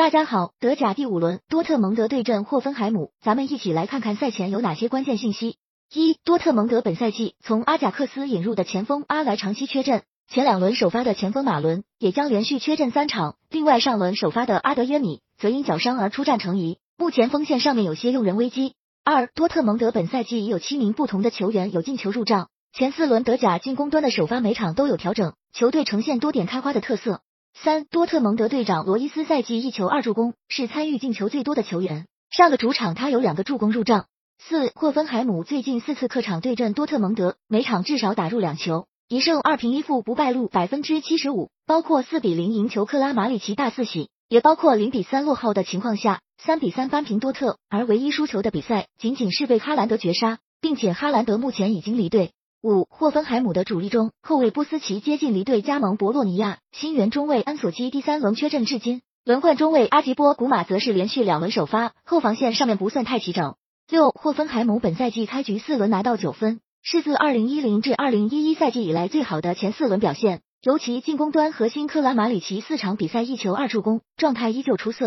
大家好，德甲第五轮，多特蒙德对阵霍芬海姆，咱们一起来看看赛前有哪些关键信息。一、多特蒙德本赛季从阿贾克斯引入的前锋阿莱长期缺阵，前两轮首发的前锋马伦也将连续缺阵三场。另外，上轮首发的阿德耶米则因脚伤而出战成疑，目前锋线上面有些用人危机。二、多特蒙德本赛季已有七名不同的球员有进球入账，前四轮德甲进攻端的首发每场都有调整，球队呈现多点开花的特色。三多特蒙德队长罗伊斯赛季一球二助攻，是参与进球最多的球员。上个主场他有两个助攻入账。四霍芬海姆最近四次客场对阵多特蒙德，每场至少打入两球，一胜二平一负不败率百分之七十五，包括四比零赢球克拉马里奇大四喜，也包括零比三落后的情况下三比三扳平多特，而唯一输球的比赛仅仅是被哈兰德绝杀，并且哈兰德目前已经离队。五霍芬海姆的主力中，后卫波斯奇接近离队加盟博洛尼亚，新援中卫安索基第三轮缺阵至今，轮换中卫阿吉波古马则是连续两轮首发，后防线上面不算太齐整。六霍芬海姆本赛季开局四轮拿到九分，是自二零一零至二零一一赛季以来最好的前四轮表现，尤其进攻端核心克拉马里奇四场比赛一球二助攻，状态依旧出色。